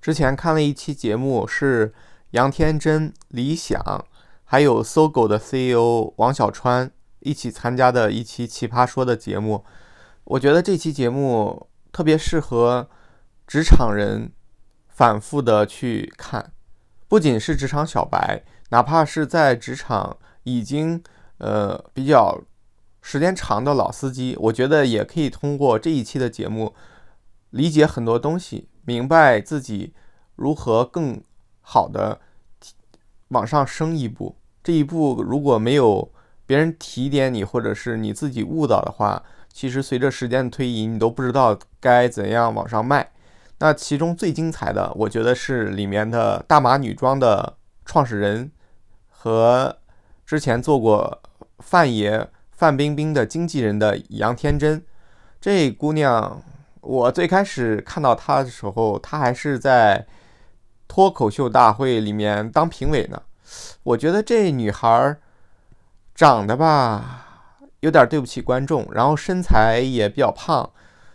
之前看了一期节目，是杨天真、李想，还有搜狗的 CEO 王小川一起参加的一期《奇葩说》的节目。我觉得这期节目特别适合职场人反复的去看，不仅是职场小白，哪怕是在职场已经呃比较时间长的老司机，我觉得也可以通过这一期的节目理解很多东西，明白自己如何更好的往上升一步。这一步如果没有别人提点你，或者是你自己误导的话，其实随着时间的推移，你都不知道该怎样往上迈。那其中最精彩的，我觉得是里面的大码女装的创始人和之前做过范爷范冰冰的经纪人的杨天真。这姑娘，我最开始看到她的时候，她还是在脱口秀大会里面当评委呢。我觉得这女孩长得吧。有点对不起观众，然后身材也比较胖，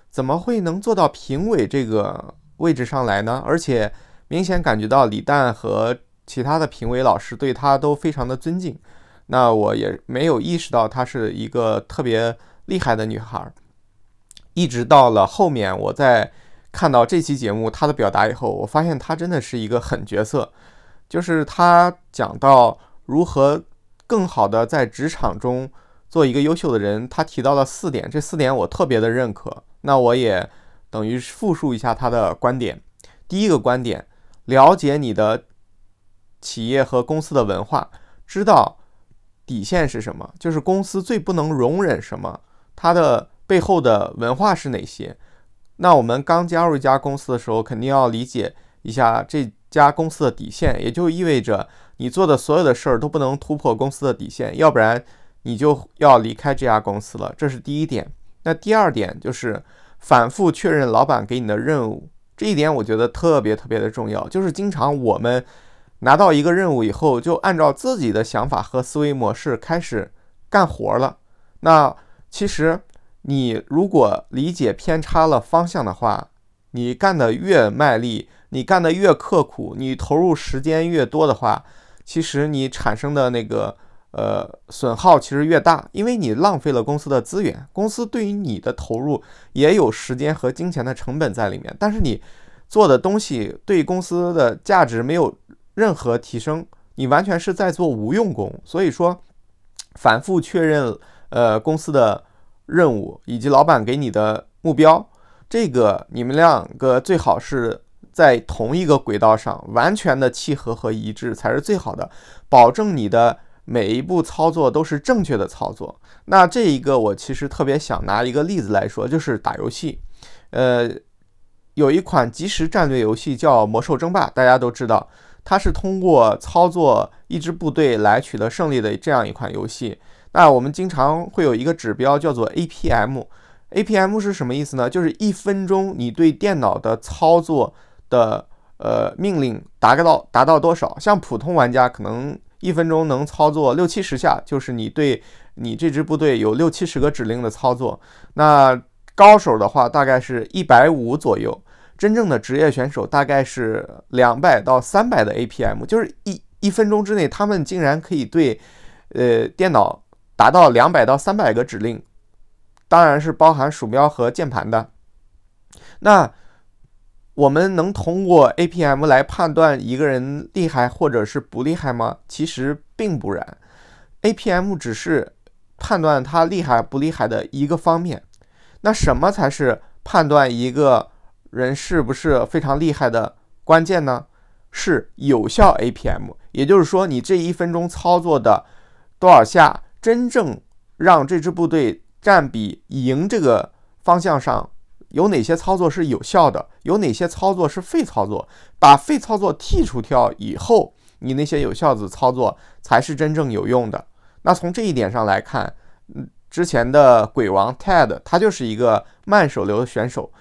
怎么会能做到评委这个位置上来呢？而且明显感觉到李诞和其他的评委老师对她都非常的尊敬。那我也没有意识到她是一个特别厉害的女孩，一直到了后面我在看到这期节目他的表达以后，我发现他真的是一个狠角色，就是他讲到如何更好的在职场中。做一个优秀的人，他提到了四点，这四点我特别的认可。那我也等于复述一下他的观点。第一个观点，了解你的企业和公司的文化，知道底线是什么，就是公司最不能容忍什么，它的背后的文化是哪些。那我们刚加入一家公司的时候，肯定要理解一下这家公司的底线，也就意味着你做的所有的事儿都不能突破公司的底线，要不然。你就要离开这家公司了，这是第一点。那第二点就是反复确认老板给你的任务，这一点我觉得特别特别的重要。就是经常我们拿到一个任务以后，就按照自己的想法和思维模式开始干活了。那其实你如果理解偏差了方向的话，你干的越卖力，你干的越刻苦，你投入时间越多的话，其实你产生的那个。呃，损耗其实越大，因为你浪费了公司的资源，公司对于你的投入也有时间和金钱的成本在里面，但是你做的东西对公司的价值没有任何提升，你完全是在做无用功。所以说，反复确认呃公司的任务以及老板给你的目标，这个你们两个最好是在同一个轨道上，完全的契合和一致才是最好的，保证你的。每一步操作都是正确的操作。那这一个我其实特别想拿一个例子来说，就是打游戏。呃，有一款即时战略游戏叫《魔兽争霸》，大家都知道，它是通过操作一支部队来取得胜利的这样一款游戏。那我们经常会有一个指标叫做 APM。APM 是什么意思呢？就是一分钟你对电脑的操作的呃命令达到达到多少？像普通玩家可能。一分钟能操作六七十下，就是你对你这支部队有六七十个指令的操作。那高手的话，大概是一百五左右；真正的职业选手大概是两百到三百的 APM，就是一一分钟之内，他们竟然可以对呃电脑达到两百到三百个指令，当然是包含鼠标和键盘的。那我们能通过 APM 来判断一个人厉害或者是不厉害吗？其实并不然，APM 只是判断他厉害不厉害的一个方面。那什么才是判断一个人是不是非常厉害的关键呢？是有效 APM，也就是说，你这一分钟操作的多少下，真正让这支部队占比赢这个方向上。有哪些操作是有效的？有哪些操作是废操作？把废操作剔除掉以后，你那些有效的操作才是真正有用的。那从这一点上来看，嗯，之前的鬼王 Ted 他就是一个慢手流的选手。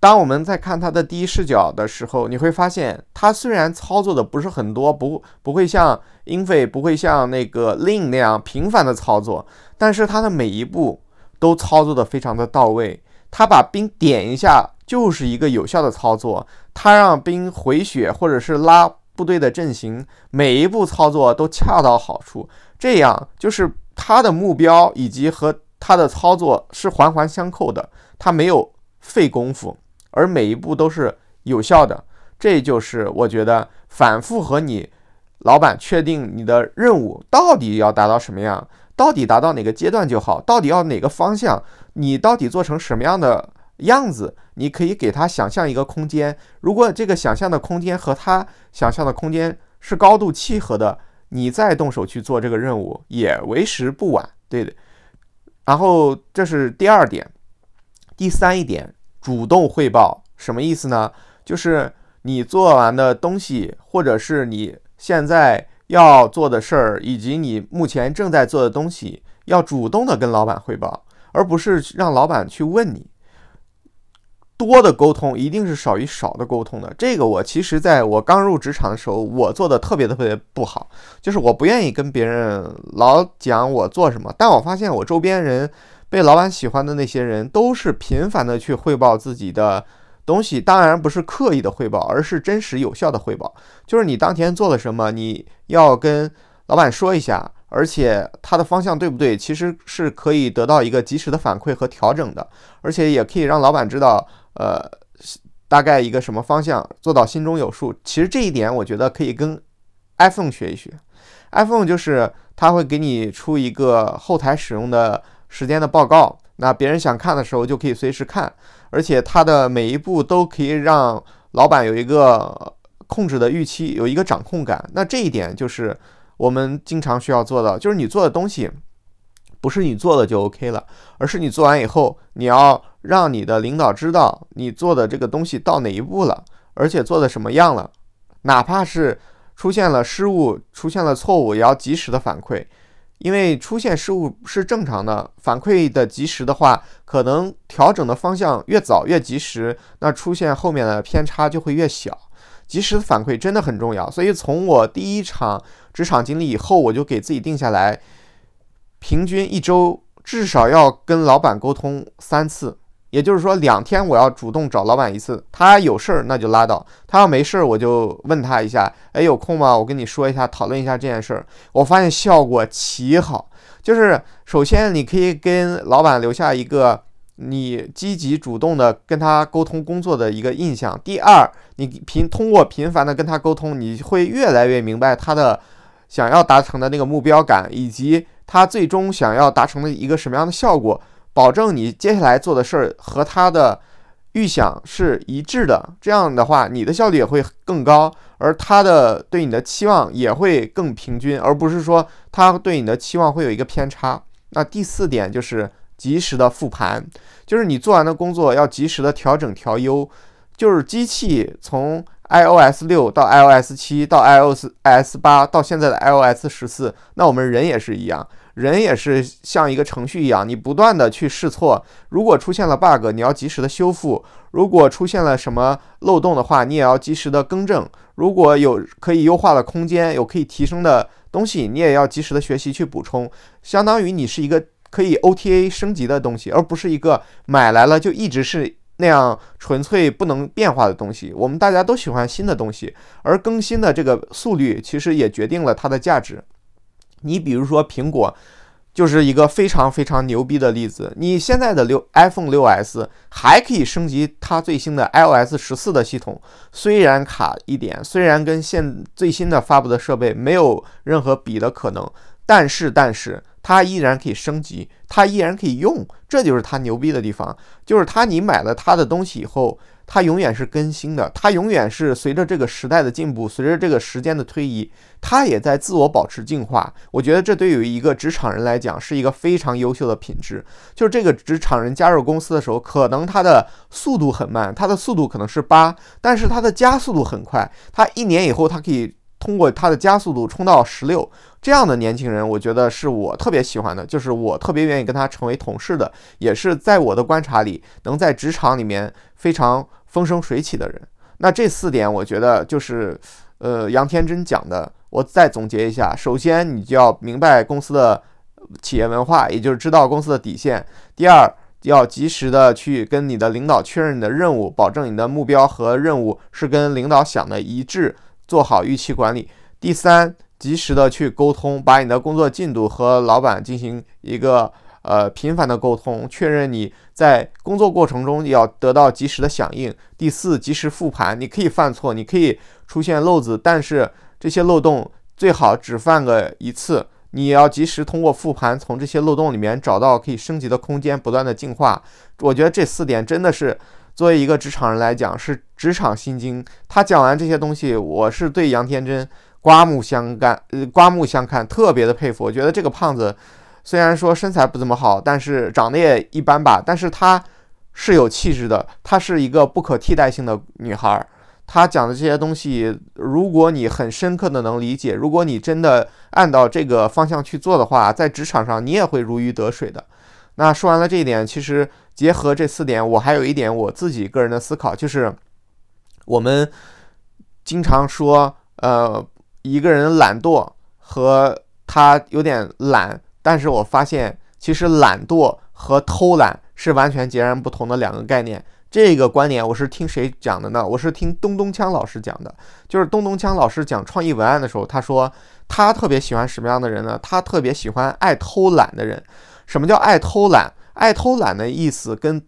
当我们在看他的第一视角的时候，你会发现他虽然操作的不是很多，不不会像英菲，不会像那个 Lin 那样频繁的操作，但是他的每一步都操作的非常的到位。他把兵点一下就是一个有效的操作，他让兵回血或者是拉部队的阵型，每一步操作都恰到好处，这样就是他的目标以及和他的操作是环环相扣的，他没有费功夫，而每一步都是有效的，这就是我觉得反复和你老板确定你的任务到底要达到什么样。到底达到哪个阶段就好？到底要哪个方向？你到底做成什么样的样子？你可以给他想象一个空间。如果这个想象的空间和他想象的空间是高度契合的，你再动手去做这个任务也为时不晚，对的。然后这是第二点，第三一点，主动汇报什么意思呢？就是你做完的东西，或者是你现在。要做的事儿以及你目前正在做的东西，要主动的跟老板汇报，而不是让老板去问你。多的沟通一定是少于少的沟通的。这个我其实在我刚入职场的时候，我做的特别特别不好，就是我不愿意跟别人老讲我做什么。但我发现我周边人被老板喜欢的那些人，都是频繁的去汇报自己的。东西当然不是刻意的汇报，而是真实有效的汇报。就是你当天做了什么，你要跟老板说一下，而且他的方向对不对，其实是可以得到一个及时的反馈和调整的，而且也可以让老板知道，呃，大概一个什么方向，做到心中有数。其实这一点，我觉得可以跟 iPhone 学一学。iPhone 就是它会给你出一个后台使用的时间的报告，那别人想看的时候就可以随时看。而且它的每一步都可以让老板有一个控制的预期，有一个掌控感。那这一点就是我们经常需要做的，就是你做的东西不是你做的就 OK 了，而是你做完以后，你要让你的领导知道你做的这个东西到哪一步了，而且做的什么样了，哪怕是出现了失误、出现了错误，也要及时的反馈。因为出现失误是正常的，反馈的及时的话，可能调整的方向越早越及时，那出现后面的偏差就会越小。及时的反馈真的很重要，所以从我第一场职场经历以后，我就给自己定下来，平均一周至少要跟老板沟通三次。也就是说，两天我要主动找老板一次，他有事儿那就拉倒，他要没事儿我就问他一下，哎，有空吗？我跟你说一下，讨论一下这件事儿。我发现效果奇好，就是首先你可以跟老板留下一个你积极主动的跟他沟通工作的一个印象。第二，你频通过频繁的跟他沟通，你会越来越明白他的想要达成的那个目标感，以及他最终想要达成的一个什么样的效果。保证你接下来做的事儿和他的预想是一致的，这样的话，你的效率也会更高，而他的对你的期望也会更平均，而不是说他对你的期望会有一个偏差。那第四点就是及时的复盘，就是你做完的工作要及时的调整调优，就是机器从 iOS 六到 iOS 七到 iOS 八到现在的 iOS 十四，那我们人也是一样。人也是像一个程序一样，你不断的去试错，如果出现了 bug，你要及时的修复；如果出现了什么漏洞的话，你也要及时的更正。如果有可以优化的空间，有可以提升的东西，你也要及时的学习去补充。相当于你是一个可以 OTA 升级的东西，而不是一个买来了就一直是那样纯粹不能变化的东西。我们大家都喜欢新的东西，而更新的这个速率其实也决定了它的价值。你比如说，苹果就是一个非常非常牛逼的例子。你现在的六 iPhone 六 S 还可以升级它最新的 iOS 十四的系统，虽然卡一点，虽然跟现最新的发布的设备没有任何比的可能，但是但是它依然可以升级，它依然可以用，这就是它牛逼的地方，就是它你买了它的东西以后。它永远是更新的，它永远是随着这个时代的进步，随着这个时间的推移，它也在自我保持进化。我觉得这对于一个职场人来讲是一个非常优秀的品质。就是这个职场人加入公司的时候，可能他的速度很慢，他的速度可能是八，但是他的加速度很快。他一年以后，他可以通过他的加速度冲到十六。这样的年轻人，我觉得是我特别喜欢的，就是我特别愿意跟他成为同事的，也是在我的观察里，能在职场里面非常。风生水起的人，那这四点我觉得就是，呃，杨天真讲的。我再总结一下：首先，你就要明白公司的企业文化，也就是知道公司的底线；第二，要及时的去跟你的领导确认你的任务，保证你的目标和任务是跟领导想的一致，做好预期管理。第三，及时的去沟通，把你的工作进度和老板进行一个呃频繁的沟通，确认你在工作过程中要得到及时的响应。第四，及时复盘，你可以犯错，你可以出现漏子，但是这些漏洞最好只犯个一次。你要及时通过复盘，从这些漏洞里面找到可以升级的空间，不断的进化。我觉得这四点真的是作为一个职场人来讲是职场心经。他讲完这些东西，我是对杨天真刮目相看，呃，刮目相看，特别的佩服。我觉得这个胖子虽然说身材不怎么好，但是长得也一般吧，但是她是有气质的，她是一个不可替代性的女孩。她讲的这些东西，如果你很深刻的能理解，如果你真的按照这个方向去做的话，在职场上你也会如鱼得水的。那说完了这一点，其实结合这四点，我还有一点我自己个人的思考，就是我们经常说，呃，一个人懒惰和他有点懒，但是我发现其实懒惰和偷懒是完全截然不同的两个概念。这个观点我是听谁讲的呢？我是听东东锵老师讲的。就是东东锵老师讲创意文案的时候，他说他特别喜欢什么样的人呢？他特别喜欢爱偷懒的人。什么叫爱偷懒？爱偷懒的意思跟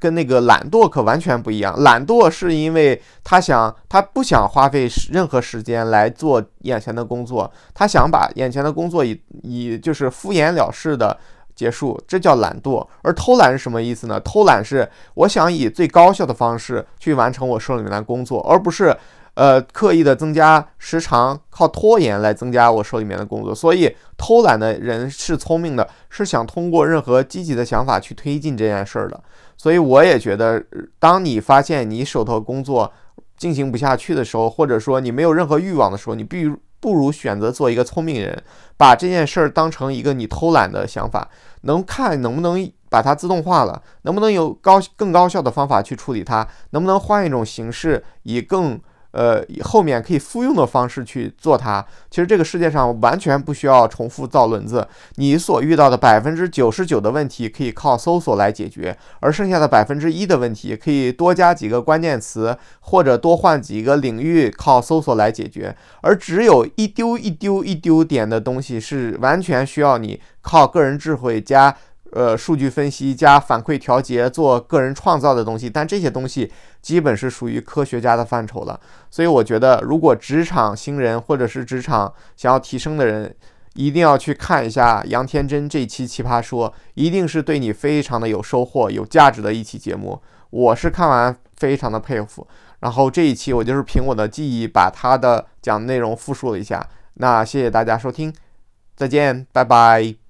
跟那个懒惰可完全不一样。懒惰是因为他想他不想花费任何时间来做眼前的工作，他想把眼前的工作以以就是敷衍了事的。结束，这叫懒惰。而偷懒是什么意思呢？偷懒是我想以最高效的方式去完成我手里面的工作，而不是呃刻意的增加时长，靠拖延来增加我手里面的工作。所以偷懒的人是聪明的，是想通过任何积极的想法去推进这件事儿的。所以我也觉得，当你发现你手头工作进行不下去的时候，或者说你没有任何欲望的时候，你必须。不如选择做一个聪明人，把这件事儿当成一个你偷懒的想法，能看能不能把它自动化了，能不能有高更高效的方法去处理它，能不能换一种形式，以更。呃，后面可以复用的方式去做它。其实这个世界上完全不需要重复造轮子，你所遇到的百分之九十九的问题可以靠搜索来解决，而剩下的百分之一的问题可以多加几个关键词或者多换几个领域靠搜索来解决，而只有一丢一丢一丢点的东西是完全需要你靠个人智慧加。呃，数据分析加反馈调节，做个人创造的东西，但这些东西基本是属于科学家的范畴了。所以我觉得，如果职场新人或者是职场想要提升的人，一定要去看一下杨天真这期《奇葩说》，一定是对你非常的有收获、有价值的一期节目。我是看完非常的佩服。然后这一期我就是凭我的记忆把他的讲内容复述了一下。那谢谢大家收听，再见，拜拜。